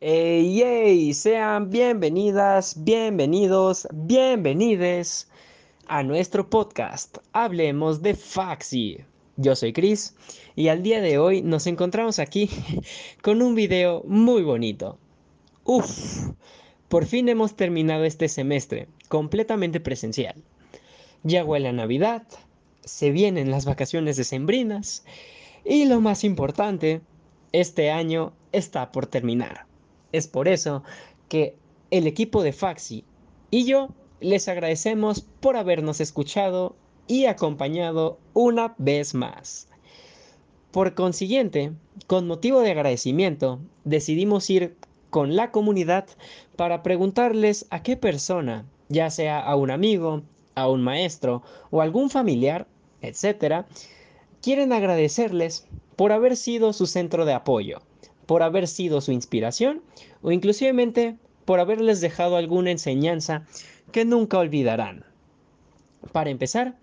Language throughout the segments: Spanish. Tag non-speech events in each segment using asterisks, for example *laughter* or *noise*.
Hey, sean bienvenidas, bienvenidos, bienvenides a nuestro podcast. Hablemos de Faxi. Yo soy Chris y al día de hoy nos encontramos aquí *laughs* con un video muy bonito. Uf, por fin hemos terminado este semestre completamente presencial. Ya huele a Navidad, se vienen las vacaciones decembrinas y lo más importante, este año está por terminar. Es por eso que el equipo de Faxi y yo les agradecemos por habernos escuchado y acompañado una vez más. Por consiguiente, con motivo de agradecimiento, decidimos ir con la comunidad para preguntarles a qué persona, ya sea a un amigo, a un maestro o algún familiar, etc., quieren agradecerles por haber sido su centro de apoyo por haber sido su inspiración o inclusivemente por haberles dejado alguna enseñanza que nunca olvidarán. Para empezar,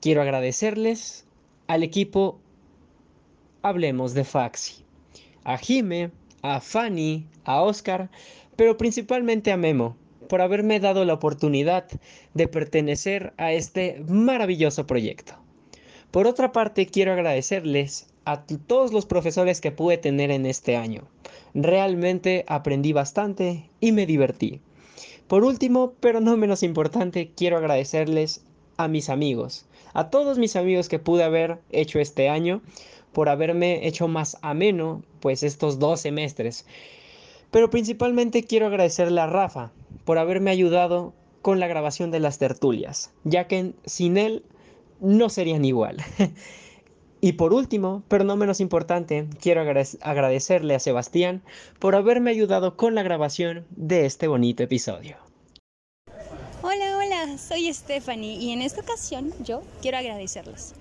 quiero agradecerles al equipo Hablemos de Faxi, a Jime, a Fanny, a Oscar, pero principalmente a Memo, por haberme dado la oportunidad de pertenecer a este maravilloso proyecto. Por otra parte, quiero agradecerles a todos los profesores que pude tener en este año. Realmente aprendí bastante y me divertí. Por último, pero no menos importante, quiero agradecerles a mis amigos, a todos mis amigos que pude haber hecho este año, por haberme hecho más ameno, pues estos dos semestres. Pero principalmente quiero agradecerle a Rafa por haberme ayudado con la grabación de las tertulias, ya que sin él no serían igual. *laughs* Y por último, pero no menos importante, quiero agradecerle a Sebastián por haberme ayudado con la grabación de este bonito episodio. Hola, hola, soy Stephanie y en esta ocasión yo quiero agradecerles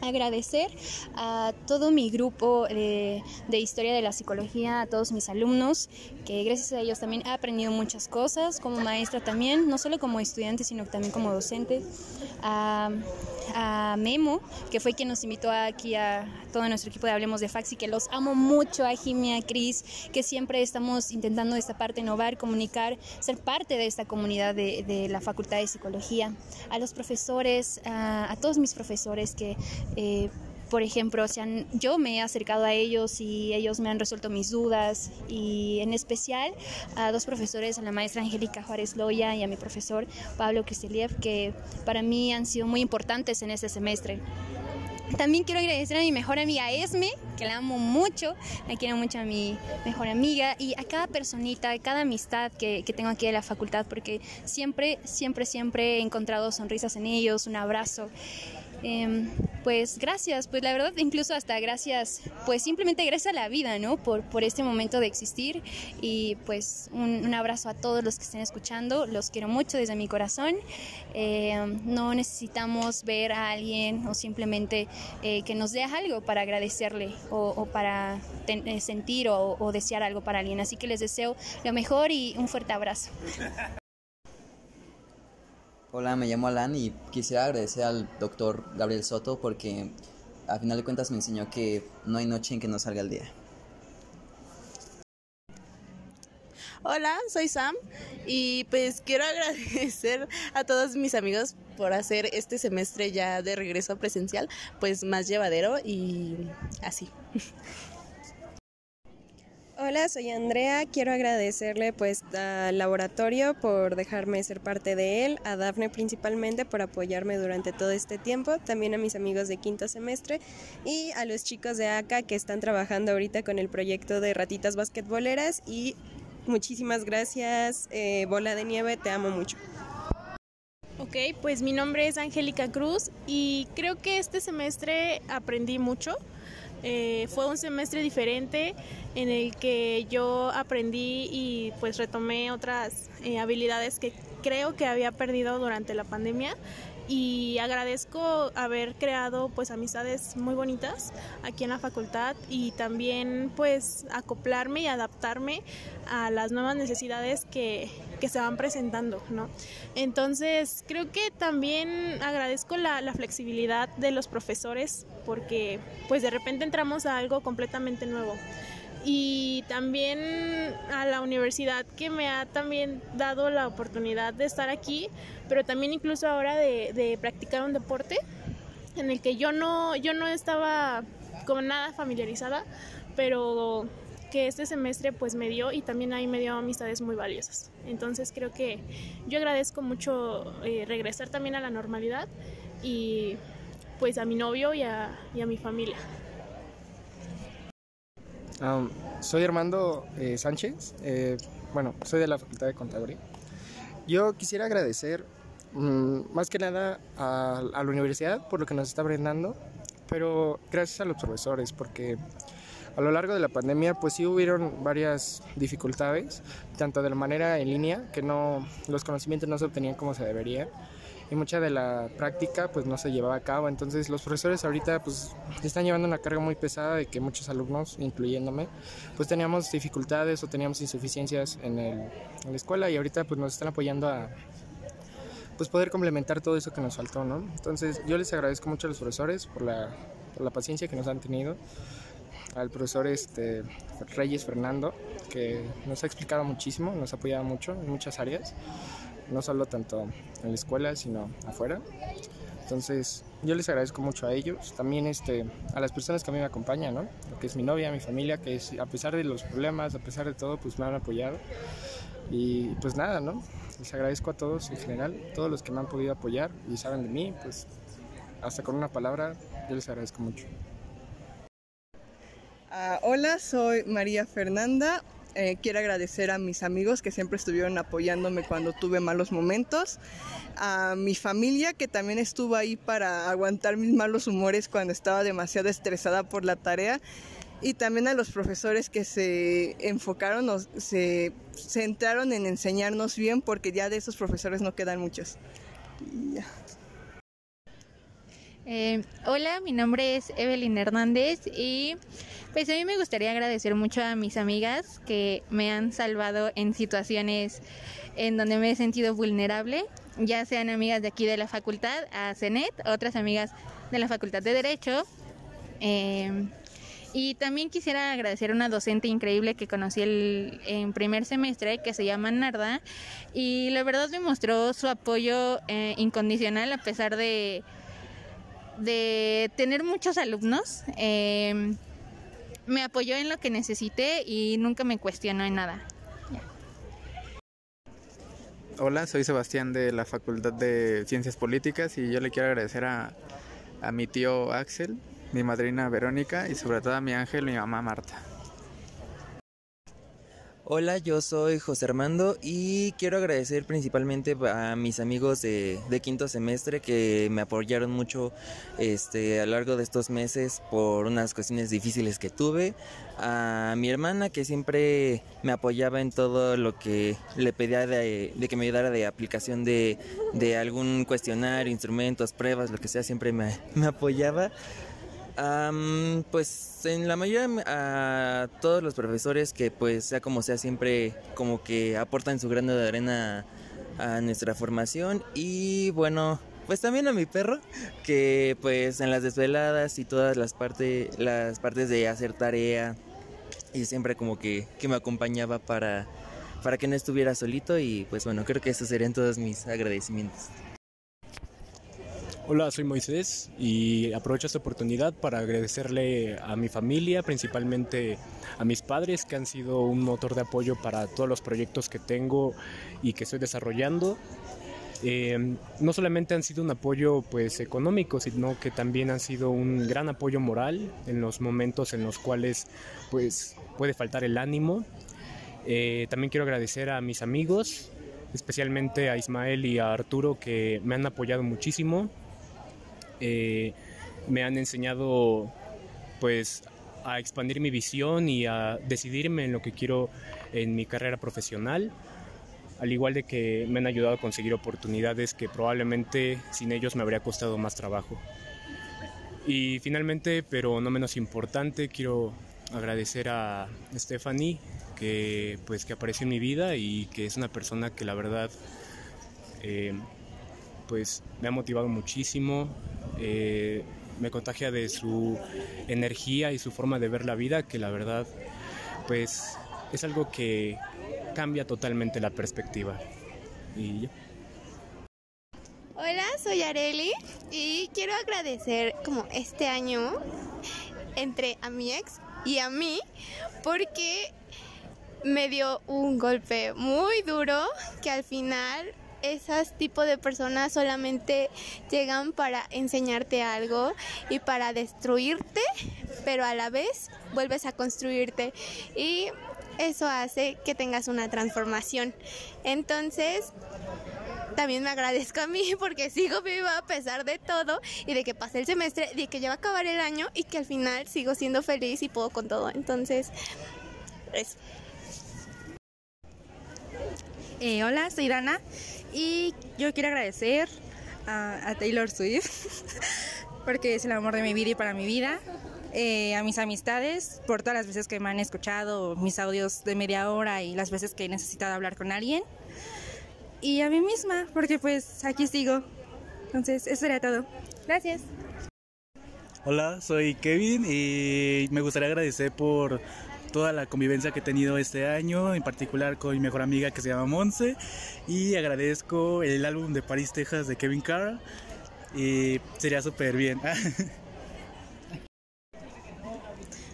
agradecer a todo mi grupo de, historia de la psicología, a todos mis alumnos, que gracias a ellos también he aprendido muchas cosas, como maestra también, no solo como estudiante, sino también como docente. A, a Memo, que fue quien nos invitó aquí a todo nuestro equipo de Hablemos de Faxi, que los amo mucho, a Jimmy, a Cris, que siempre estamos intentando esta parte innovar, comunicar, ser parte de esta comunidad de, de la Facultad de Psicología. A los profesores, a, a todos mis profesores que eh, por ejemplo, o yo me he acercado a ellos y ellos me han resuelto mis dudas y en especial a dos profesores, a la maestra Angélica Juárez Loya y a mi profesor Pablo Kristeliev, que para mí han sido muy importantes en este semestre. También quiero agradecer a mi mejor amiga Esme, que la amo mucho, la quiero mucho a mi mejor amiga y a cada personita, a cada amistad que, que tengo aquí de la facultad, porque siempre, siempre, siempre he encontrado sonrisas en ellos, un abrazo. Em, pues gracias, pues la verdad incluso hasta gracias, pues simplemente gracias a la vida, ¿no? Por, por este momento de existir y pues un, abrazo a todos los que estén escuchando, los quiero mucho desde mi corazón, em, no necesitamos ver a alguien o simplemente eh, que nos dé algo para agradecerle o, para eh, sentir o desear algo para alguien, así que les deseo lo mejor y un fuerte abrazo. Hola, me llamo Alan y quisiera agradecer al doctor Gabriel Soto porque a final de cuentas me enseñó que no hay noche en que no salga el día. Hola, soy Sam y pues quiero *laughs* agradecer a todos mis amigos por hacer este semestre ya de regreso presencial pues más llevadero y así. *laughs* Hola, soy Andrea. Quiero agradecerle pues al laboratorio por dejarme ser parte de él, a Dafne principalmente por apoyarme durante todo este tiempo, también a mis amigos de quinto semestre y a los chicos de ACA que están trabajando ahorita con el proyecto de ratitas basquetboleras y muchísimas gracias, eh, Bola de Nieve, te amo mucho. Ok, pues mi nombre es Angélica Cruz y creo que este semestre aprendí mucho. Eh, fue un semestre diferente en el que yo aprendí y pues retomé otras eh, habilidades que creo que había perdido durante la pandemia y agradezco haber creado pues amistades muy bonitas aquí en la facultad y también pues acoplarme y adaptarme a las nuevas necesidades que, que se van presentando, ¿no? Entonces creo que también agradezco la, la flexibilidad de los profesores porque pues de repente entramos a algo completamente nuevo. Y también a la universidad que me ha también dado la oportunidad de estar aquí, pero también incluso ahora de, de practicar un deporte en el que yo no, yo no estaba como nada familiarizada, pero que este semestre pues me dio y también ahí me dio amistades muy valiosas. Entonces creo que yo agradezco mucho eh, regresar también a la normalidad y pues a mi novio y a, y a mi familia. Um, soy Armando eh, Sánchez, eh, bueno, soy de la Facultad de Contaduría. Yo quisiera agradecer mm, más que nada a, a la universidad por lo que nos está brindando, pero gracias a los profesores, porque a lo largo de la pandemia pues sí hubieron varias dificultades, tanto de la manera en línea, que no los conocimientos no se obtenían como se debería, y mucha de la práctica pues no se llevaba a cabo. Entonces los profesores ahorita pues están llevando una carga muy pesada de que muchos alumnos, incluyéndome, pues teníamos dificultades o teníamos insuficiencias en, el, en la escuela y ahorita pues nos están apoyando a pues poder complementar todo eso que nos faltó, ¿no? Entonces yo les agradezco mucho a los profesores por la, por la paciencia que nos han tenido, al profesor este, Reyes Fernando, que nos ha explicado muchísimo, nos ha apoyado mucho en muchas áreas, no solo tanto en la escuela, sino afuera. Entonces, yo les agradezco mucho a ellos, también este, a las personas que a mí me acompañan, ¿no? Que es mi novia, mi familia, que es, a pesar de los problemas, a pesar de todo, pues me han apoyado. Y pues nada, ¿no? Les agradezco a todos en general, todos los que me han podido apoyar y saben de mí, pues hasta con una palabra, yo les agradezco mucho. Uh, hola, soy María Fernanda. Eh, quiero agradecer a mis amigos que siempre estuvieron apoyándome cuando tuve malos momentos, a mi familia que también estuvo ahí para aguantar mis malos humores cuando estaba demasiado estresada por la tarea y también a los profesores que se enfocaron o se centraron en enseñarnos bien porque ya de esos profesores no quedan muchos. Eh, hola, mi nombre es Evelyn Hernández y pues a mí me gustaría agradecer mucho a mis amigas que me han salvado en situaciones en donde me he sentido vulnerable, ya sean amigas de aquí de la facultad, a CENET, otras amigas de la Facultad de Derecho. Eh, y también quisiera agradecer a una docente increíble que conocí el, en primer semestre, que se llama Narda, y la verdad me mostró su apoyo eh, incondicional a pesar de de tener muchos alumnos. Eh, me apoyó en lo que necesité y nunca me cuestionó en nada. Hola, soy Sebastián de la Facultad de Ciencias Políticas y yo le quiero agradecer a, a mi tío Axel, mi madrina Verónica y sobre todo a mi ángel, mi mamá Marta. Hola, yo soy José Armando y quiero agradecer principalmente a mis amigos de, quinto semestre que me apoyaron mucho este, a lo largo de estos meses por unas cuestiones difíciles que tuve. A mi hermana que siempre me apoyaba en todo lo que le pedía de, que me ayudara de aplicación de, algún cuestionario, instrumentos, pruebas, lo que sea, siempre me apoyaba. Um, pues en la mayoría a todos los profesores que pues sea como sea siempre como que aportan su grano de arena a nuestra formación y bueno pues también a mi perro que pues en las desveladas y todas las partes las partes de hacer tarea y siempre como que, que me acompañaba para para que no estuviera solito y pues bueno creo que esos serían todos mis agradecimientos. Hola, soy Moisés y aprovecho esta oportunidad para agradecerle a mi familia, principalmente a mis padres que han sido un motor de apoyo para todos los proyectos que tengo y que estoy desarrollando. Eh, no solamente han sido un apoyo pues económico, sino que también han sido un gran apoyo moral en los momentos en los cuales pues puede faltar el ánimo. Eh, también quiero agradecer a mis amigos, especialmente a Ismael y a Arturo que me han apoyado muchísimo eh, me han enseñado pues a expandir mi visión y a decidirme en lo que quiero en mi carrera profesional, al igual de que me han ayudado a conseguir oportunidades que probablemente sin ellos me habría costado más trabajo. Y finalmente, pero no menos importante, quiero agradecer a Stephanie que pues que apareció en mi vida y que es una persona que la verdad eh, pues me ha motivado muchísimo, eh, me contagia de su energía y su forma de ver la vida, que la verdad pues es algo que cambia totalmente la perspectiva. Y ya. Hola, soy Areli y quiero agradecer como este año entre a mi ex y a mí porque me dio un golpe muy duro que al final esas tipo de personas solamente llegan para enseñarte algo y para destruirte, pero a la vez vuelves a construirte y eso hace que tengas una transformación. Entonces, también me agradezco a mí *laughs* porque sigo viva a pesar de todo y de que pasé el semestre, de que ya va a acabar el año y que al final sigo siendo feliz y puedo con todo. Entonces, eso. Eh, hola, soy Dana y yo quiero agradecer a, Taylor Swift *laughs* porque es el amor de mi vida y para mi vida. Eh, a mis amistades por todas las veces que me han escuchado mis audios de media hora y las veces que he necesitado hablar con alguien. Y a mí misma, porque pues aquí sigo. Entonces, eso sería todo. Gracias. Hola, soy Kevin y me gustaría agradecer por toda la convivencia que he tenido este año, en particular con mi mejor amiga que se llama Monse. Y agradezco el álbum de Paris, Texas de Kevin Carr. Y sería súper bien. *laughs*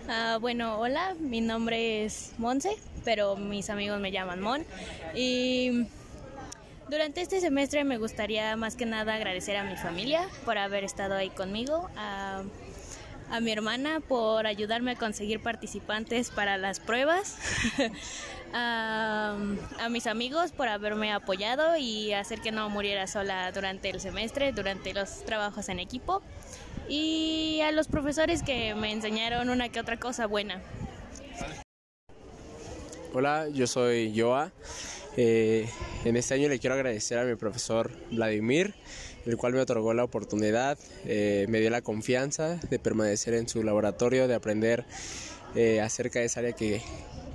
Ah, bueno, hola, mi nombre es Monse, pero mis amigos me llaman Mon. Y durante este semestre me gustaría más que nada agradecer a mi familia por haber estado ahí conmigo, a mi hermana por ayudarme a conseguir participantes para las pruebas, *laughs* a, mis amigos por haberme apoyado y hacer que no muriera sola durante el semestre, durante los trabajos en equipo y a los profesores que me enseñaron una que otra cosa buena. Hola, yo soy Joa. Eh, en este año le quiero agradecer a mi profesor Vladimir, el cual me otorgó la oportunidad, eh, me dio la confianza de permanecer en su laboratorio, de aprender eh, acerca de esa área que,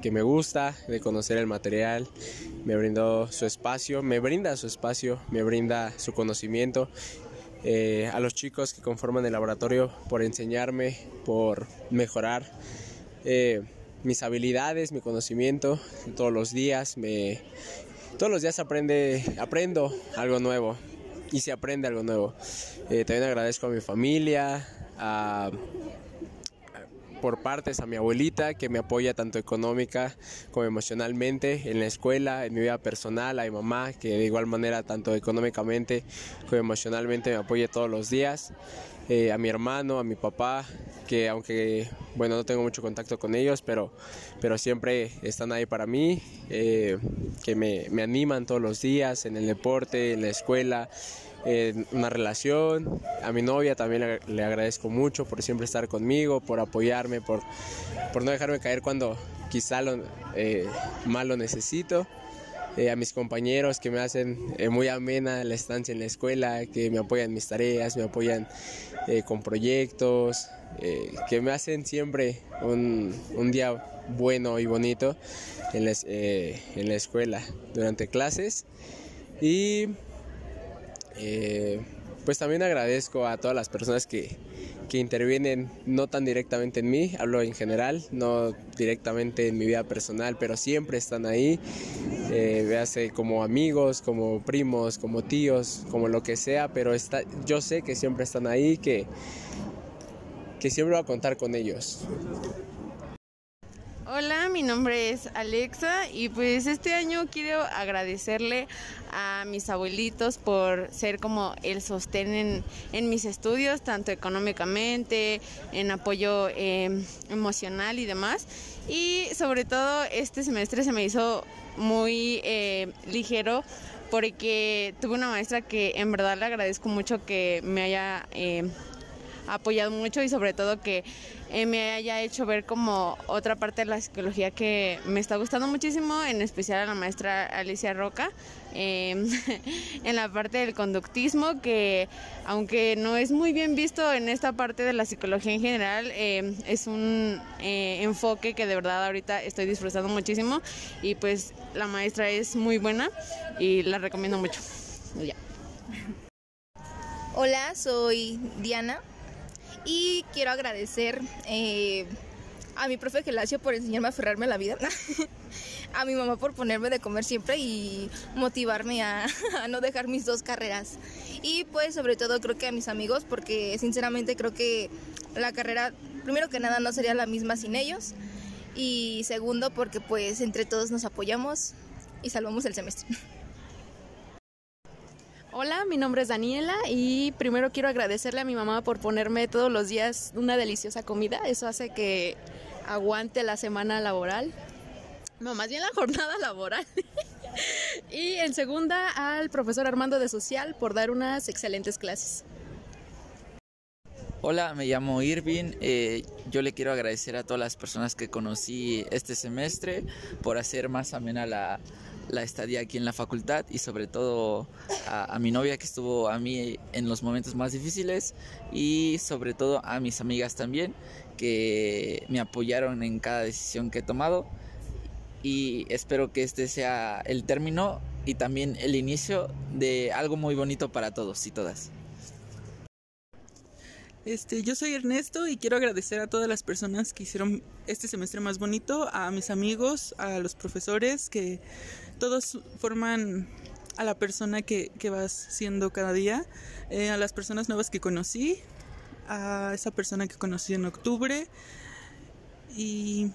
que me gusta, de conocer el material, me brindó su espacio, me brinda su espacio, me brinda su conocimiento eh, a los chicos que conforman el laboratorio por enseñarme, por mejorar mis habilidades, mi conocimiento todos los días. Me, todos los días aprende, aprendo algo nuevo y se aprende algo nuevo. Eh, también agradezco a mi familia, a por partes a mi abuelita que me apoya tanto económica como emocionalmente en la escuela, en mi vida personal, a mi mamá que de igual manera tanto económicamente como emocionalmente me apoya todos los días, eh, a mi hermano, a mi papá que aunque bueno no tengo mucho contacto con ellos pero, pero siempre están ahí para mí, eh, que me, me animan todos los días en el deporte, en la escuela en una relación. A mi novia también le, agradezco mucho por siempre estar conmigo, por apoyarme, por, por no dejarme caer cuando quizá lo, eh, más lo necesito. Eh, a mis compañeros que me hacen eh, muy amena la estancia en la escuela, que me apoyan mis tareas, me apoyan con proyectos, que me hacen siempre un, un día bueno y bonito en la, en la escuela durante clases. Y eh, pues también agradezco a todas las personas que, que, intervienen no tan directamente en mí, hablo en general, no directamente en mi vida personal, pero siempre están ahí, eh, véase como amigos, como primos, como tíos, como lo que sea, pero está, yo sé que siempre están ahí, que, que siempre voy a contar con ellos. Hola, mi nombre es Alexa y pues este año quiero agradecerle a mis abuelitos por ser como el sostén en, mis estudios, tanto económicamente, en apoyo em, emocional y demás. Y sobre todo este semestre se me hizo muy eh, ligero porque tuve una maestra que en verdad le agradezco mucho que me haya em, apoyado mucho y sobre todo que eh, me haya hecho ver como otra parte de la psicología que me está gustando muchísimo, en especial a la maestra Alicia Roca, em, *laughs* en la parte del conductismo, que aunque no es muy bien visto en esta parte de la psicología en general, em, es un eh, enfoque que de verdad ahorita estoy disfrutando muchísimo y pues la maestra es muy buena y la recomiendo mucho. Hola, soy Diana y quiero agradecer eh, a mi profe Gelacio por enseñarme a aferrarme a la vida, *laughs* a mi mamá por ponerme de comer siempre y motivarme a, *laughs* a, no dejar mis dos carreras. Y pues sobre todo creo que a mis amigos porque sinceramente creo que la carrera, primero que nada, no sería la misma sin ellos. Y segundo porque pues entre todos nos apoyamos y salvamos el semestre. *laughs* Hola, mi nombre es Daniela y primero quiero agradecerle a mi mamá por ponerme todos los días una deliciosa comida. Eso hace que aguante la semana laboral. No, más bien la jornada *laughs* laboral. y en segunda al profesor Armando de Social por dar unas excelentes clases. Hola, me llamo Irving. Eh, yo le quiero agradecer a todas las personas que conocí este semestre por hacer más amena la, la estadía aquí en la facultad y sobre todo a, a, mi novia que estuvo a mí en los momentos más difíciles y sobre todo a mis amigas también que me apoyaron en cada decisión que he tomado y espero que este sea el término y también el inicio de algo muy bonito para todos y todas. Este, yo soy Ernesto y quiero agradecer a todas las personas que hicieron este semestre más bonito, a mis amigos, a los profesores, que todos forman a la persona que, que vas siendo cada día, eh, a las personas nuevas que conocí, a esa persona que conocí en octubre y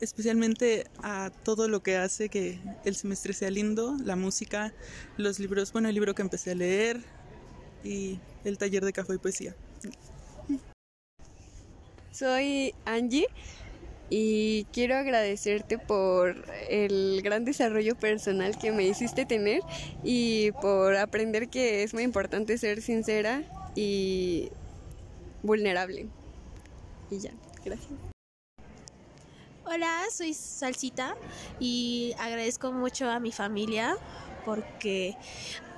especialmente a todo lo que hace que el semestre sea lindo, la música, los libros, bueno, el libro que empecé a leer y el taller de café y poesía. Soy Angie y quiero agradecerte por el gran desarrollo personal que me hiciste tener y por aprender que es muy importante ser sincera y vulnerable. Y ya, gracias. Hola, soy Salsita y agradezco mucho a mi familia porque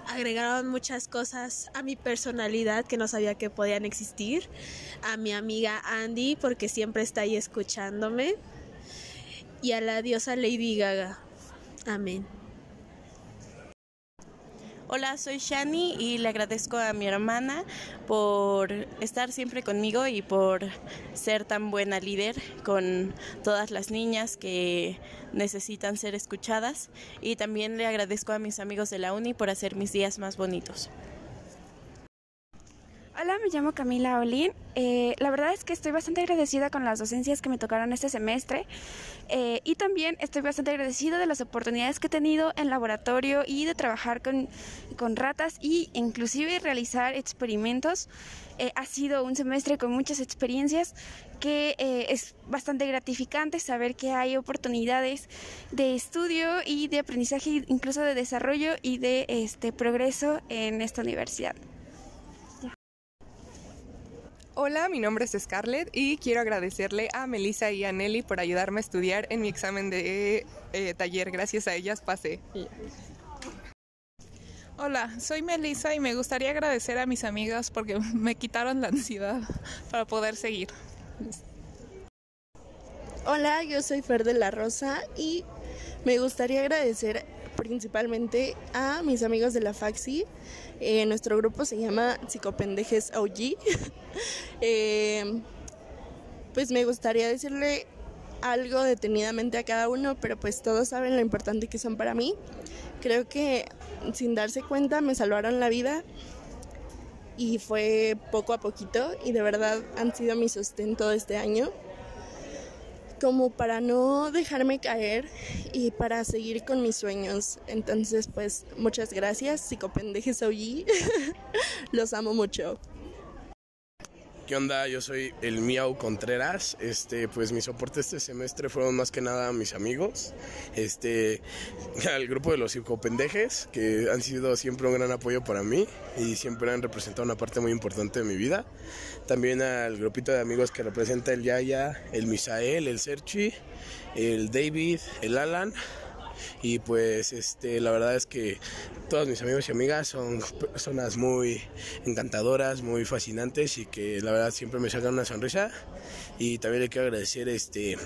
agregaron muchas cosas a mi personalidad que no sabía que podían existir. A mi amiga Andy porque siempre está ahí escuchándome. Y a la diosa Lady Gaga. Amén. Hola, soy Shani y le agradezco a mi hermana por estar siempre conmigo y por ser tan buena líder con todas las niñas que necesitan ser escuchadas. Y también le agradezco a mis amigos de la uni por hacer mis días más bonitos. Hola, me llamo Camila Olin. Eh, la verdad es que estoy bastante agradecida con las docencias que me tocaron este semestre eh, y también estoy bastante agradecida de las oportunidades que he tenido en laboratorio y de trabajar con, con ratas y inclusive realizar experimentos. Eh, ha sido un semestre con muchas experiencias que eh, es bastante gratificante saber que hay oportunidades de estudio y de aprendizaje, incluso de desarrollo y de este progreso en esta universidad. Hola, mi nombre es Scarlett y quiero agradecerle a Melissa y a Nelly por ayudarme a estudiar en mi examen de eh, taller. Gracias a ellas pasé. Hola, soy Melissa y me gustaría agradecer a mis amigas porque *laughs* me quitaron la ansiedad para poder seguir. Hola, yo soy Fer de la Rosa y me gustaría agradecer principalmente a mis amigos de la Faxi. Eh, nuestro grupo se llama Psicopendejes OG. *laughs* eh, pues me gustaría decirle algo detenidamente a cada uno, pero pues todos saben lo importante que son para mí. Creo que sin darse cuenta me salvaron la vida y fue poco a poquito y de verdad han sido mi sostén todo este año como para no dejarme caer y para seguir con mis sueños. Entonces, pues muchas gracias, psicopendejes OG. *laughs* Los amo mucho. ¿Qué onda? Yo soy el Miau Contreras. Este, pues mi soporte este semestre fueron más que nada mis amigos. Este, al grupo de los psicopendejes, que han sido siempre un gran apoyo para mí y siempre han representado una parte muy importante de mi vida. También al grupito de amigos que representa el Yaya, el Misael, el Serchi, el David, el Alan y pues este la verdad es que todos mis amigos y amigas son personas muy encantadoras muy fascinantes y que la verdad siempre me sacan una sonrisa. Y también le quiero agradecer este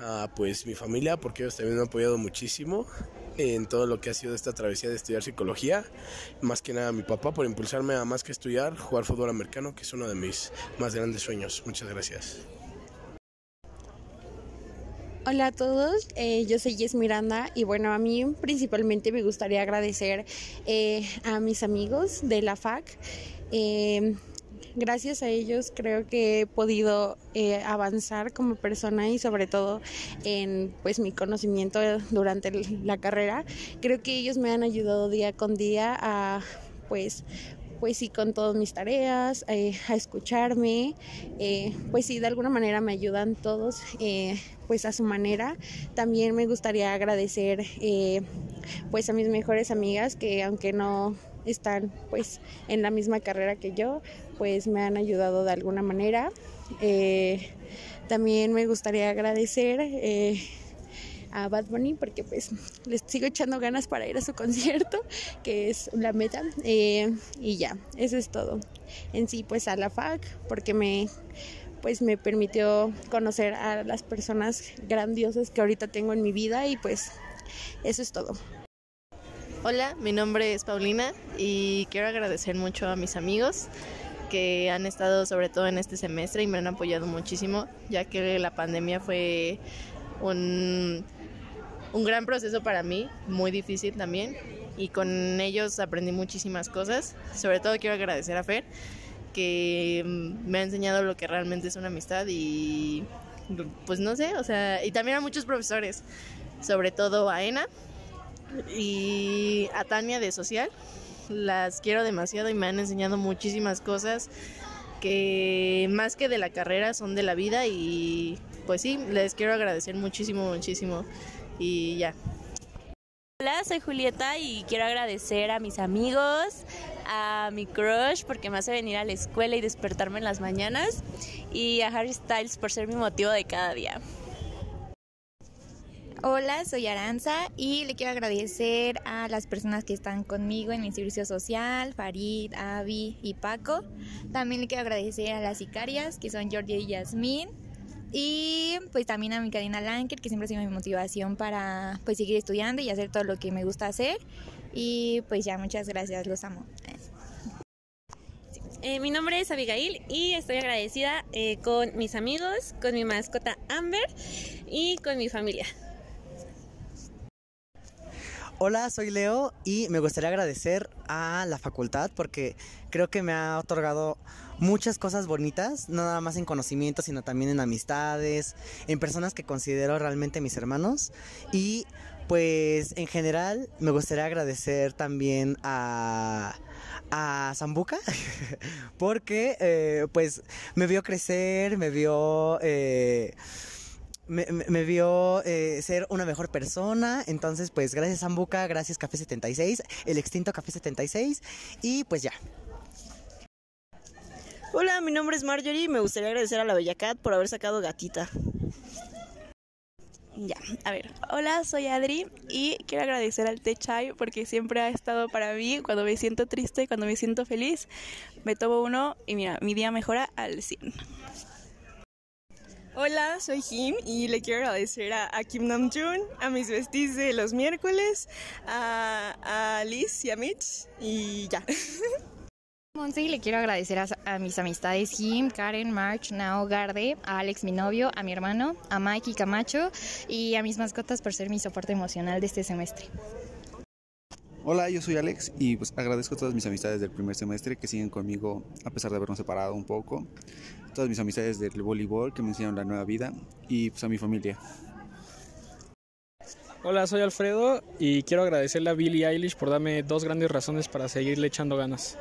a pues mi familia porque ellos también me han apoyado muchísimo en todo lo que ha sido esta travesía de estudiar psicología. Más que nada a mi papá por impulsarme a más que estudiar jugar fútbol americano que es uno de mis más grandes sueños. Muchas gracias Hola a todos, eh, yo soy Jess Miranda y bueno, a mí principalmente me gustaría agradecer eh, a mis amigos de la FAC. Eh, gracias a ellos creo que he podido eh, avanzar como persona y sobre todo en pues mi conocimiento durante la carrera. Creo que ellos me han ayudado día con día a pues pues sí, con todas mis tareas, eh, a escucharme, eh, pues sí, de alguna manera me ayudan todos, eh, pues a su manera. También me gustaría agradecer, pues a mis mejores amigas que aunque no están pues en la misma carrera que yo, pues me han ayudado de alguna manera. también me gustaría agradecer a Bad Bunny porque pues les sigo echando ganas para ir a su concierto, que es la meta. Eh, y ya, eso es todo. En sí, pues a la FAC, porque me pues me permitió conocer a las personas grandiosas que ahorita tengo en mi vida y pues eso es todo. Hola, mi nombre es Paulina y quiero agradecer mucho a mis amigos que han estado sobre todo en este semestre y me han apoyado muchísimo, ya que la pandemia fue un un gran proceso para mí, muy difícil también, y con ellos aprendí muchísimas cosas. Sobre todo quiero agradecer a Fer, que mm, me ha enseñado lo que realmente es una amistad y pues no sé, o sea, y también a muchos profesores, sobre todo a Ena y a Tania de Social. Las quiero demasiado y me han enseñado muchísimas cosas que más que de la carrera son de la vida y pues sí, les quiero agradecer muchísimo, muchísimo y ya. Hola, soy Julieta y quiero agradecer a mis amigos, a mi crush porque me hace venir a la escuela y despertarme en las mañanas y a Harry Styles por ser mi motivo de cada día. Hola, soy Aranza y le quiero agradecer a las personas que están conmigo en mi servicio social, Farid, Avi y Paco. También le quiero agradecer a las sicarias que son Jordi y Yasmín y pues también a mi Karina Lanker, que siempre ha sido mi motivación para pues seguir estudiando y hacer todo lo que me gusta hacer. Y pues ya, muchas gracias, los amo. Eh, mi nombre es Abigail y estoy agradecida eh, con mis amigos, con mi mascota Amber y con mi familia. Hola, soy Leo y me gustaría agradecer a la facultad porque creo que me ha otorgado muchas cosas bonitas, no nada más en conocimiento, sino también en amistades, en personas que considero realmente mis hermanos. Y pues en general me gustaría agradecer también a a Zambuca *laughs* porque eh, pues me vio crecer, me vio eh, me, vio eh, ser una mejor persona. Entonces, pues gracias Zambuca, gracias Café 76, el extinto Café 76. Y pues ya. Hola, mi nombre es Marjorie y me gustaría agradecer a la Bella Cat por haber sacado gatita. Ya, a ver. Hola, soy Adri y quiero agradecer al Techai porque siempre ha estado para mí cuando me siento triste, cuando me siento feliz. Me tomo uno y mira, mi día mejora al 100. Hola, soy Kim y le quiero agradecer a, Kim Nam-jun, a mis vestis de los miércoles, a, a Liz y a Mitch y ya. *laughs* Monse, le quiero agradecer a, mis amistades Kim, Karen, March, Nao, Garde, a Alex, mi novio, a mi hermano, a Mikey Camacho y a mis mascotas por ser mi soporte emocional de este semestre. Hola, yo soy Alex y pues agradezco a todas mis amistades del primer semestre que siguen conmigo a pesar de habernos separado un poco. Todas mis amistades del voleibol que me enseñaron la nueva vida y pues a mi familia. Hola, soy Alfredo y quiero agradecerle a Billie Eilish por darme dos grandes razones para seguirle echando ganas.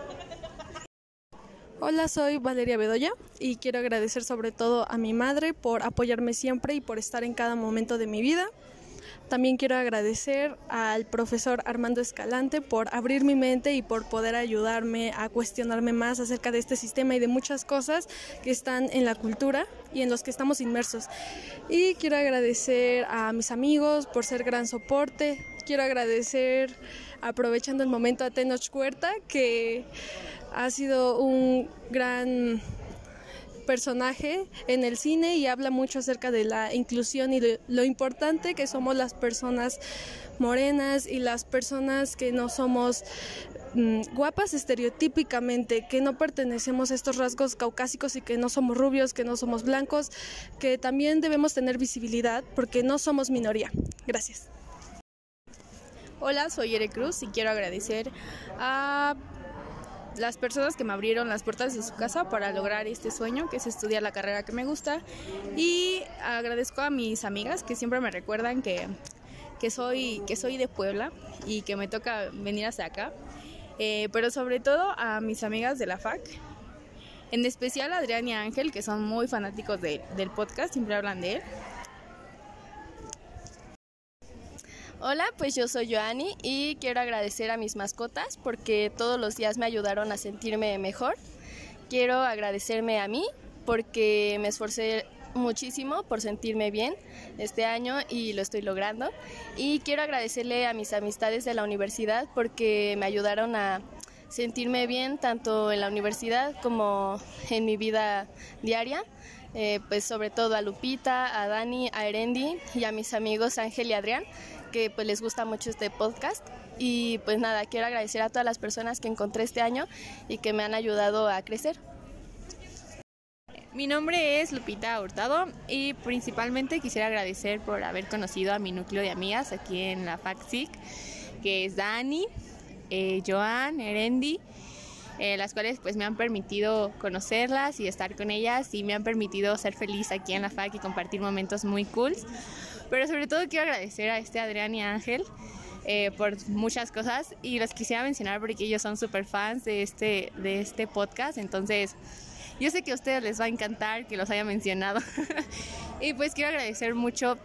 Hola, soy Valeria Bedoya y quiero agradecer sobre todo a mi madre por apoyarme siempre y por estar en cada momento de mi vida. También quiero agradecer al profesor Armando Escalante por abrir mi mente y por poder ayudarme a cuestionarme más acerca de este sistema y de muchas cosas que están en la cultura y en los que estamos inmersos. Y quiero agradecer a mis amigos por ser gran soporte. Quiero agradecer, aprovechando el momento, a Tenoch Cuerta, que ha sido un gran personaje en el cine y habla mucho acerca de la inclusión y lo importante que somos las personas morenas y las personas que no somos mm, guapas estereotípicamente, que no pertenecemos a estos rasgos caucásicos y que no somos rubios, que no somos blancos, que también debemos tener visibilidad porque no somos minoría. Gracias. Hola, soy Ere Cruz y quiero agradecer a las personas que me abrieron las puertas de su casa para lograr este sueño, que es estudiar la carrera que me gusta. Y agradezco a mis amigas que siempre me recuerdan que, que soy, que soy de Puebla y que me toca venir hasta acá. Eh, pero sobre todo a mis amigas de la FAC, en especial a Adrián y Ángel, que son muy fanáticos de- del podcast, siempre hablan de él. Hola, pues yo soy Joanny y quiero agradecer a mis mascotas porque todos los días me ayudaron a sentirme mejor. Quiero agradecerme a mí porque me esforcé muchísimo por sentirme bien este año y lo estoy logrando. Y quiero agradecerle a mis amistades de la universidad porque me ayudaron a sentirme bien tanto en la universidad como en mi vida diaria. Eh, pues sobre todo a Lupita, a Dani, a Erendi y a mis amigos Ángel y Adrián, que pues les gusta mucho este podcast. Y pues nada, quiero agradecer a todas las personas que encontré este año y que me han ayudado a crecer. Mi nombre es Lupita Hurtado y principalmente quisiera agradecer por haber conocido a mi núcleo de amigas aquí en la FACSIC, que es Dani, eh, Joan, Erendi, eh, las cuales pues me han permitido conocerlas y estar con ellas y me han permitido ser feliz aquí en la FAC y compartir momentos muy cool. Pero sobre todo quiero agradecer a este Adrián y Ángel eh, por muchas cosas y los quisiera mencionar porque ellos son súper fans de este, de este podcast, entonces yo sé que a ustedes les va a encantar que los haya mencionado. *laughs* y pues quiero agradecer mucho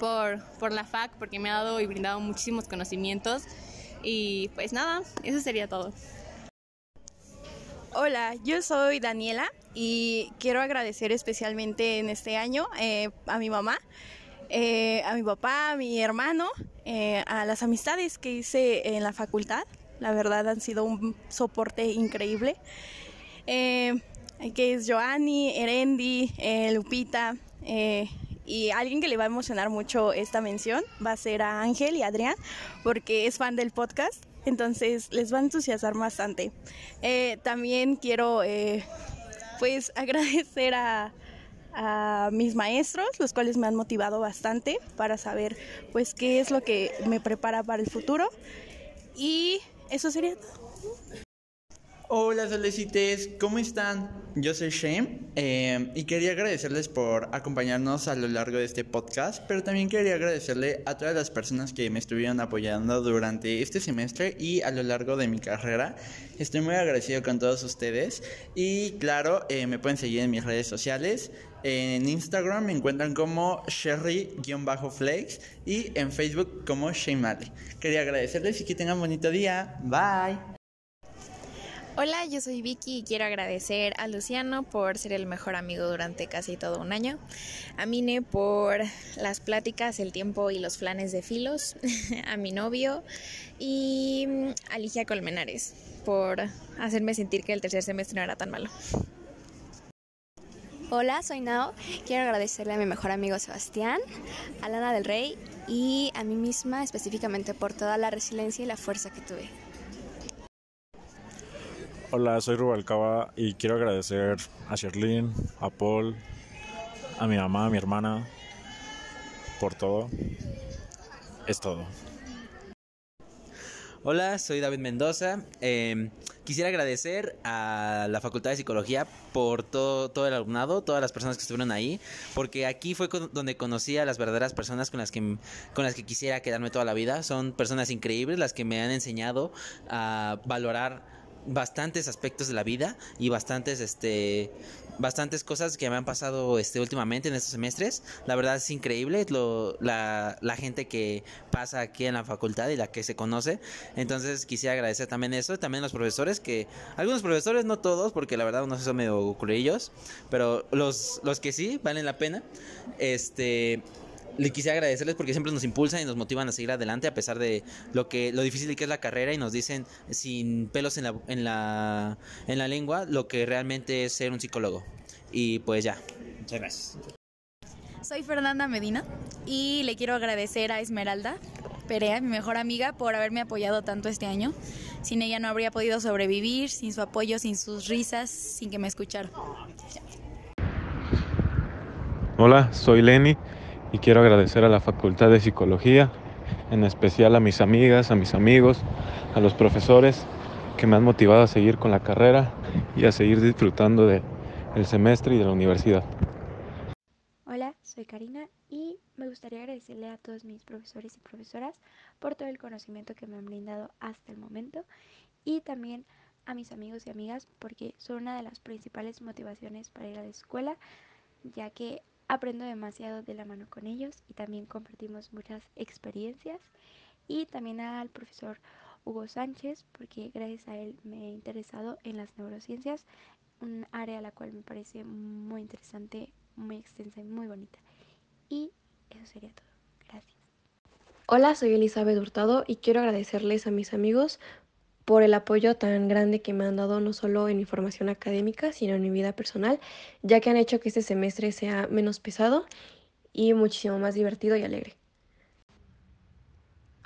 por, por la FAC porque me ha dado y brindado muchísimos conocimientos. Y pues nada, eso sería todo. Hola, yo soy Daniela y quiero agradecer especialmente en este año eh, a mi mamá, eh, a mi papá, a mi hermano, eh, a las amistades que hice en la facultad. La verdad han sido un soporte increíble. Eh, que es Joanny, Erendi, eh, Lupita. y alguien que le va a emocionar mucho esta mención va a ser a Ángel y Adrián, porque es fan del podcast, entonces les va a entusiasmar bastante. También quiero pues *laughs* agradecer a, a mis maestros, los cuales me han motivado bastante para saber pues qué es lo que me prepara para el futuro. Y eso sería todo. Hola solecites, ¿cómo están? Yo soy Shane eh, y quería agradecerles por acompañarnos a lo largo de este podcast, pero también quería agradecerle a todas las personas que me estuvieron apoyando durante este semestre y a lo largo de mi carrera. Estoy muy agradecido con todos ustedes y claro, eh, me pueden seguir en mis redes sociales. En Instagram me encuentran como Sherry-Flakes y en Facebook como Shane Malley. Quería agradecerles y que tengan bonito día. Bye. Hola, yo soy Vicky y quiero agradecer a Luciano por ser el mejor amigo durante casi todo un año, a Mine por las pláticas, el tiempo y los planes de filos, *laughs* a mi novio y mm, a Ligia Colmenares por hacerme sentir que el tercer semestre no era tan malo. Hola, soy Nao. Quiero agradecerle a mi mejor amigo Sebastián, a Lana del Rey y a mí misma específicamente por toda la resiliencia y la fuerza que tuve. Hola, soy Rubalcaba y quiero agradecer a Sherlyn, a Paul, a mi mamá, a mi hermana, por todo. Es todo. Hola, soy David Mendoza. Eh, quisiera agradecer a la Facultad de Psicología por todo, todo el alumnado, todas las personas que estuvieron ahí, porque aquí fue con- donde conocí a las verdaderas personas con las que con las que quisiera quedarme toda la vida. Son personas increíbles las que me han enseñado a valorar bastantes aspectos de la vida y bastantes este bastantes cosas que me han pasado este últimamente en estos semestres. La verdad es increíble lo, la, la gente que pasa aquí en la facultad y la que se conoce. Entonces quisiera agradecer también eso también los profesores que algunos profesores no todos porque la verdad unos son medio culerillos pero los los que sí valen la pena. Este le quisiera agradecerles porque siempre nos impulsan y nos motivan a seguir adelante a pesar de lo que lo difícil que es la carrera y nos dicen sin pelos en la en la en la lengua lo que realmente es ser un psicólogo. Y pues ya, muchas gracias. Soy Fernanda Medina y le quiero agradecer a Esmeralda Perea, mi mejor amiga, por haberme apoyado tanto este año. Sin ella no habría podido sobrevivir, sin su apoyo, sin sus risas, sin que me escuchara. Hola, soy Lenny y quiero agradecer a la Facultad de Psicología, en especial a mis amigas, a mis amigos, a los profesores que me han motivado a seguir con la carrera y a seguir disfrutando del semestre y de la universidad. Hola, soy Karina y me gustaría agradecerle a todos mis profesores y profesoras por todo el conocimiento que me han brindado hasta el momento y también a mis amigos y amigas porque son una de las principales motivaciones para ir a la escuela ya que aprendo demasiado de la mano con ellos y también compartimos muchas experiencias y también al profesor Hugo Sánchez porque gracias a él me he interesado en las neurociencias, un área a la cual me parece muy interesante, muy extensa y muy bonita. Y eso sería todo. Gracias. Hola, soy Elizabeth Hurtado y quiero agradecerles a mis amigos por el apoyo tan grande que me han dado no solo en información académica, sino en mi vida personal, ya que han hecho que este semestre sea menos pesado y muchísimo más divertido y alegre.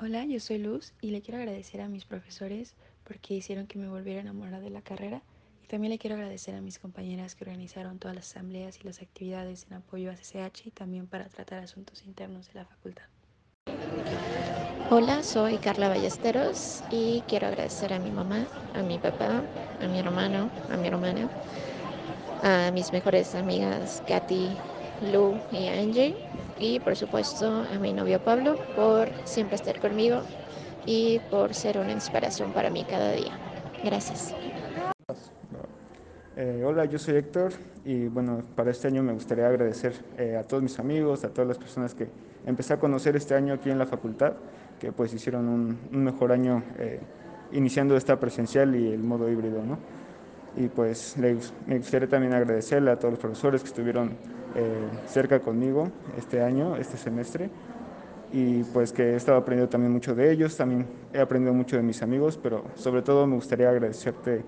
Hola, yo soy Luz y le quiero agradecer a mis profesores porque hicieron que me volviera enamorada de la carrera y también le quiero agradecer a mis compañeras que organizaron todas las asambleas y las actividades en apoyo a CCH y también para tratar asuntos internos de la facultad. Hola, soy Carla Ballesteros y quiero agradecer a mi mamá, a mi papá, a mi hermano, a mi hermana, a mis mejores amigas Katy, Lu y Angie y por supuesto a mi novio Pablo por siempre estar conmigo y por ser una inspiración para mí cada día. Gracias. Eh, hola, yo soy Héctor y bueno, para este año me gustaría agradecer eh, a todos mis amigos, a todas las personas que empecé a conocer este año aquí en la facultad, que pues hicieron un, mejor año eh, iniciando esta presencial y el modo híbrido, ¿no? Y pues me gustaría también agradecerle a todos los profesores que estuvieron cerca conmigo este año, este semestre, y pues que he estado aprendiendo también mucho de ellos, también he aprendido mucho de mis amigos, pero sobre todo me gustaría agradecerte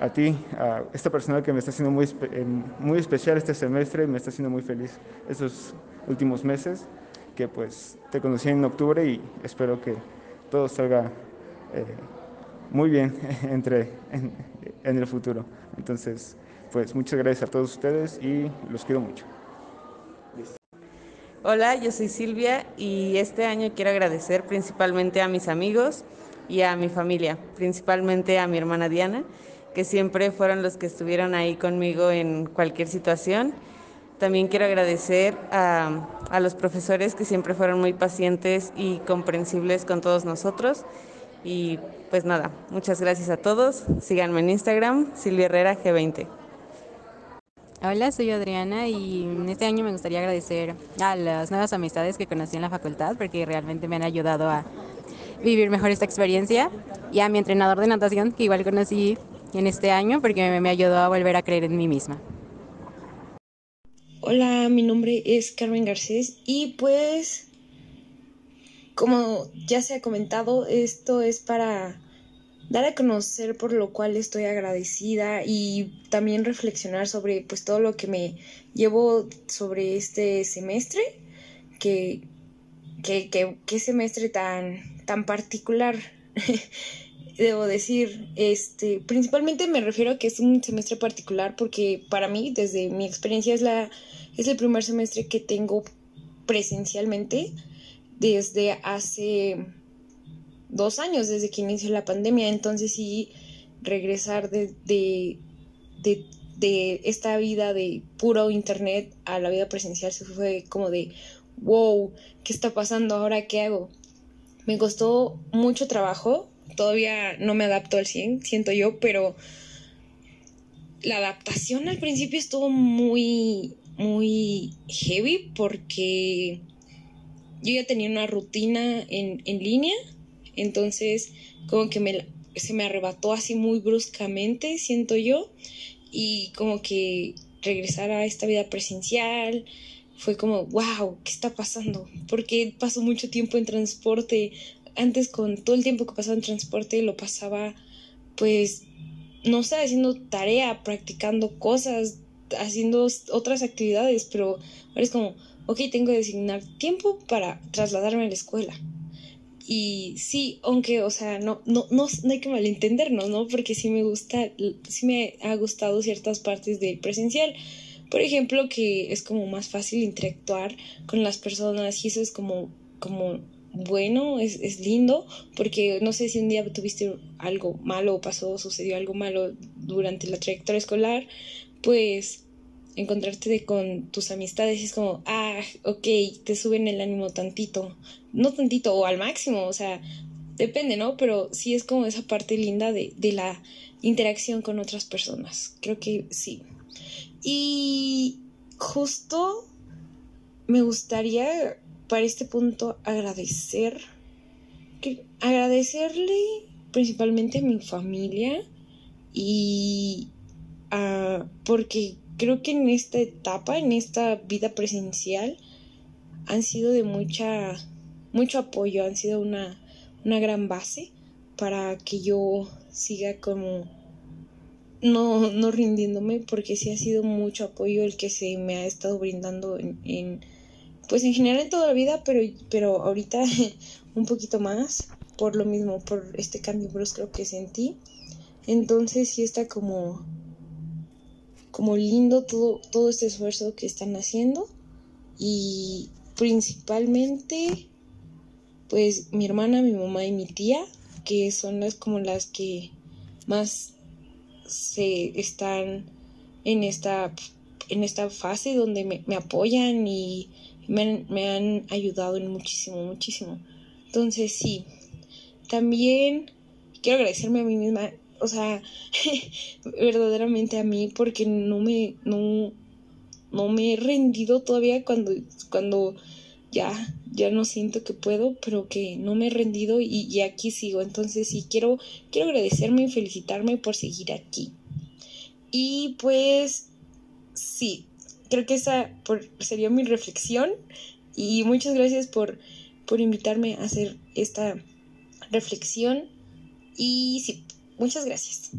a ti, a esta persona que me está haciendo muy, eh, muy especial este semestre, me está haciendo muy feliz estos últimos meses, que pues te conocí en octubre y espero que todo salga eh, muy bien *laughs* entre, en, en el futuro. Entonces, pues muchas gracias a todos ustedes y los quiero mucho. Hola, yo soy Silvia y este año quiero agradecer principalmente a mis amigos y a mi familia, principalmente a mi hermana Diana que siempre fueron los que estuvieron ahí conmigo en cualquier situación. También quiero agradecer a, los profesores que siempre fueron muy pacientes y comprensibles con todos nosotros. Y pues nada, muchas gracias a todos. Síganme en Instagram, Silvia Herrera G20. Hola, soy Adriana y este año me gustaría agradecer a las nuevas amistades que conocí en la facultad porque realmente me han ayudado a vivir mejor esta experiencia y a mi entrenador de natación que igual conocí en este año porque me ayudó a volver a creer en mí misma. Hola, mi nombre es Carmen Garcés y pues, como ya se ha comentado, esto es para dar a conocer por lo cual estoy agradecida y también reflexionar sobre pues todo lo que me llevo sobre este semestre, que, que, que, semestre tan, tan particular. *laughs* debo decir, este, principalmente me refiero a que es un semestre particular porque para mí, desde mi experiencia, es, la, es el primer semestre que tengo presencialmente desde hace dos años, desde que inició la pandemia. Entonces sí, regresar de, de, de, de esta vida de puro internet a la vida presencial se fue como de, wow, ¿qué está pasando? ¿Ahora qué hago? Me costó mucho trabajo, todavía no me adapto al 100, siento yo, pero la adaptación al principio estuvo muy, muy heavy porque yo ya tenía una rutina en, en línea, entonces como que se me arrebató así muy bruscamente, siento yo, y como que regresar a esta vida presencial fue como, wow, ¿qué está pasando? Porque paso mucho tiempo en transporte, antes con todo el tiempo que pasaba en transporte lo pasaba pues no sé, haciendo tarea, practicando cosas haciendo otras actividades, pero ahora es como, ok, tengo que designar tiempo para trasladarme a la escuela. Y sí, aunque, o sea, no, no, no, no hay que malentendernos, ¿no? Porque sí me gusta, sí me ha gustado ciertas partes del presencial. Por ejemplo, que es como más fácil interactuar con las personas y eso es como, como bueno, es, es lindo, porque no sé si un día tuviste algo malo o pasó, sucedió algo malo durante la trayectoria escolar, pues encontrarte con tus amistades es como, ah, ok, te suben el ánimo tantito, no tantito o al máximo, o sea, depende, ¿no? Pero sí es como esa parte linda de, de la interacción con otras personas, creo que sí. Y justo me gustaría para este punto agradecer, agradecerle principalmente a mi familia y porque creo que en esta etapa, en esta vida presencial, han sido de mucha, mucho apoyo, han sido una, una gran base para que yo siga como no, no rindiéndome, porque sí ha sido mucho apoyo el que se me ha estado brindando en, pues en general en toda la vida, pero, pero ahorita *laughs* un poquito más, por lo mismo, por este cambio brusco que sentí. Entonces sí está como como lindo todo, todo este esfuerzo que están haciendo y principalmente pues mi hermana, mi mamá y mi tía, que son las como las que más se están en esta en esta fase donde me, me apoyan y me me han ayudado en muchísimo, muchísimo. Entonces sí, también quiero agradecerme a mí misma o sea, *laughs* verdaderamente a mí porque no me, no, no me he rendido todavía cuando, cuando ya, ya no siento que puedo, pero que no me he rendido y, y aquí sigo. Entonces sí, quiero, quiero agradecerme y felicitarme por seguir aquí. Y pues sí, creo que esa sería mi reflexión y muchas gracias por, por invitarme a hacer esta reflexión. Y sí, Muchas gracias.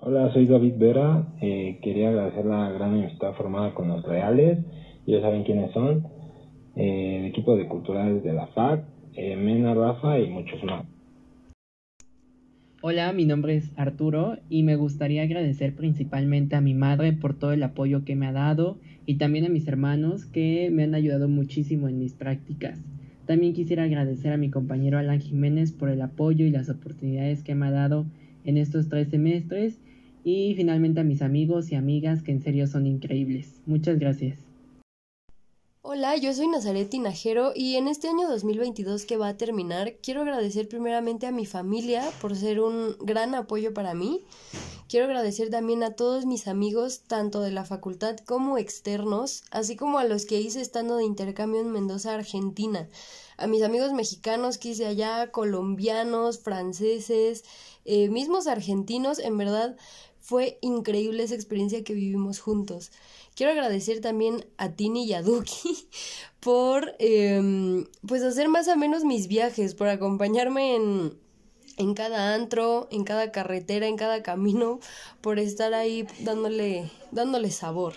Hola, soy David Vera. Eh, quería agradecer la gran amistad formada con los reales. Ya saben quiénes son. Eh, el equipo de culturales de la FAC, eh, Mena, Rafa y muchos más. Hola, mi nombre es Arturo y me gustaría agradecer principalmente a mi madre por todo el apoyo que me ha dado y también a mis hermanos que me han ayudado muchísimo en mis prácticas. También quisiera agradecer a mi compañero Alan Jiménez por el apoyo y las oportunidades que me ha dado en estos tres semestres y finalmente a mis amigos y amigas que en serio son increíbles. Muchas gracias. Hola, yo soy Nazaret Tinajero y en este año 2022 que va a terminar quiero agradecer primeramente a mi familia por ser un gran apoyo para mí. Quiero agradecer también a todos mis amigos, tanto de la facultad como externos, así como a los que hice estando de intercambio en Mendoza, Argentina a mis amigos mexicanos que hice allá, colombianos, franceses, eh, mismos argentinos, en verdad fue increíble esa experiencia que vivimos juntos. Quiero agradecer también a Tini y a Duki *laughs* por eh, pues hacer más o menos mis viajes, por acompañarme en, en cada antro, en cada carretera, en cada camino, por estar ahí dándole, dándole sabor.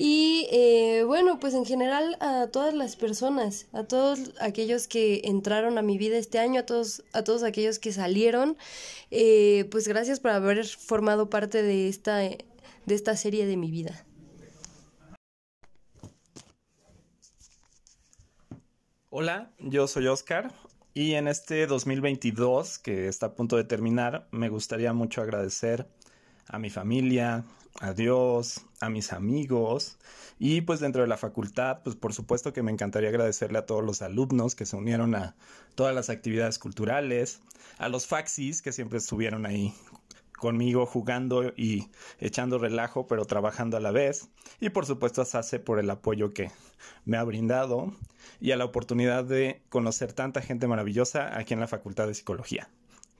Y eh, bueno, pues en general a todas las personas, a todos aquellos que entraron a mi vida este año, a todos, a todos aquellos que salieron, eh, pues gracias por haber formado parte de esta, de esta serie de mi vida. Hola, yo soy Oscar y en este 2022 que está a punto de terminar, me gustaría mucho agradecer a mi familia, a Dios, a mis amigos y pues dentro de la facultad, pues por supuesto que me encantaría agradecerle a todos los alumnos que se unieron a todas las actividades culturales, a los faxis que siempre estuvieron ahí conmigo jugando y echando relajo, pero trabajando a la vez. Y por supuesto a Sase por el apoyo que me ha brindado y a la oportunidad de conocer tanta gente maravillosa aquí en la Facultad de Psicología.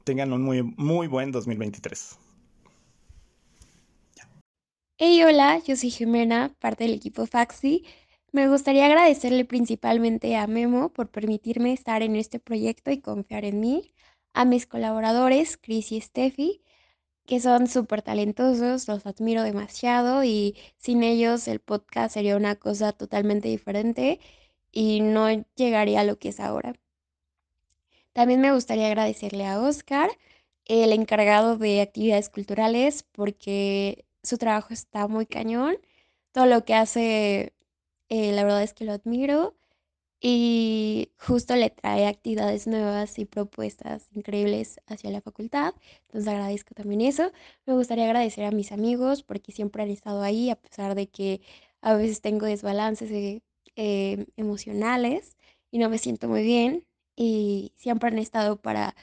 Tengan un muy, muy buen 2023. Hey, hola, yo soy Jimena, parte del equipo Faxi. Me gustaría agradecerle principalmente a Memo por permitirme estar en este proyecto y confiar en mí, a mis colaboradores, Chris y Steffi, que son súper talentosos, los admiro demasiado y sin ellos el podcast sería una cosa totalmente diferente y no llegaría a lo que es ahora. También me gustaría agradecerle a Oscar, el encargado de actividades culturales, porque su trabajo está muy cañón. Todo lo que hace, eh, la verdad es que lo admiro y justo le trae actividades nuevas y propuestas increíbles hacia la facultad. Entonces agradezco también eso. Me gustaría agradecer a mis amigos porque siempre han estado ahí a pesar de que a veces tengo desbalances eh, emocionales y no me siento muy bien y siempre han estado para,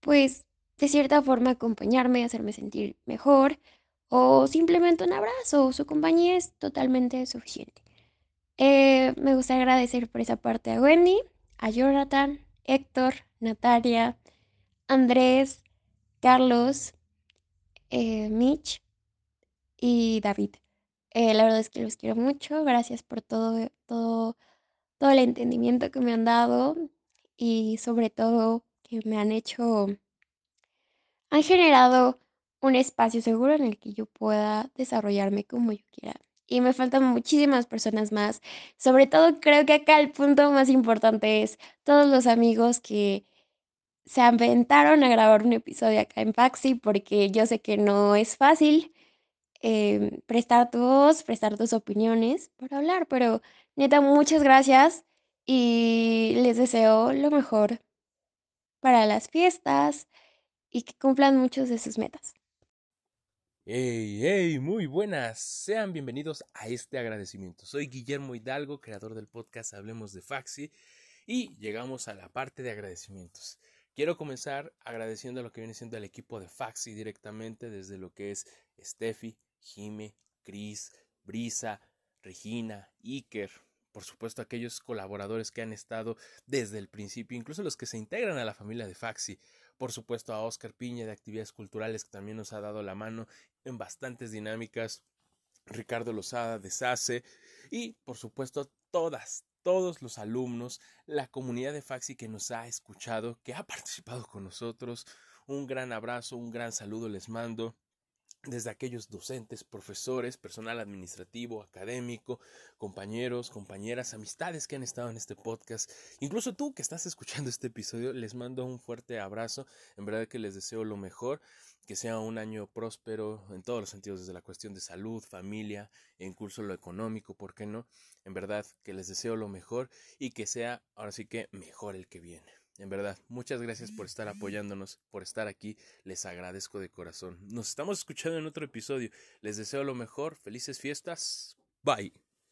pues, de cierta forma acompañarme, hacerme sentir mejor o simplemente un abrazo. Su compañía es totalmente suficiente. Eh, me gustaría agradecer por esa parte a Wendy, a Jonathan, Héctor, Natalia, Andrés, Carlos, eh, Mitch y David. Eh, la verdad es que los quiero mucho. Gracias por todo, todo, todo el entendimiento que me han dado y sobre todo que me han hecho, han generado un espacio seguro en el que yo pueda desarrollarme como yo quiera y me faltan muchísimas personas más. Sobre todo creo que acá el punto más importante es todos los amigos que se aventaron a grabar un episodio acá en Faxi porque yo sé que no es fácil em, prestar tu voz, prestar tus opiniones para hablar, pero neta, muchas gracias y les deseo lo mejor para las fiestas y que cumplan muchas de sus metas. Hey, hey, muy buenas. Sean bienvenidos a este agradecimiento. Soy Guillermo Hidalgo, creador del podcast Hablemos de Faxi, y llegamos a la parte de agradecimientos. Quiero comenzar agradeciendo lo que viene siendo el equipo de Faxi directamente, desde lo que es Steffi, Jime, Cris, Brisa, Regina, Iker, por supuesto aquellos colaboradores que han estado desde el principio, incluso los que se integran a la familia de Faxi por supuesto a Oscar Piña de Actividades Culturales que también nos ha dado la mano en bastantes dinámicas, Ricardo Lozada de SACE y por supuesto todas, todos los alumnos, la comunidad de Faxi que nos ha escuchado, que ha *laughs* participado con nosotros. Un gran abrazo, un gran saludo les mando desde aquellos docentes, profesores, personal administrativo, académico, compañeros, compañeras, amistades que han estado en este podcast, incluso tú que estás escuchando este episodio, les mando un fuerte abrazo, en verdad que les deseo lo mejor, que sea un año próspero en todos los sentidos, desde la cuestión de salud, familia, e incluso lo económico, ¿por qué no? En verdad que les deseo lo mejor y que sea ahora sí que mejor el que viene. En verdad, muchas gracias por estar apoyándonos, por estar aquí. Les agradezco de corazón. Nos estamos escuchando en otro episodio. Les deseo lo mejor. Felices fiestas. Bye.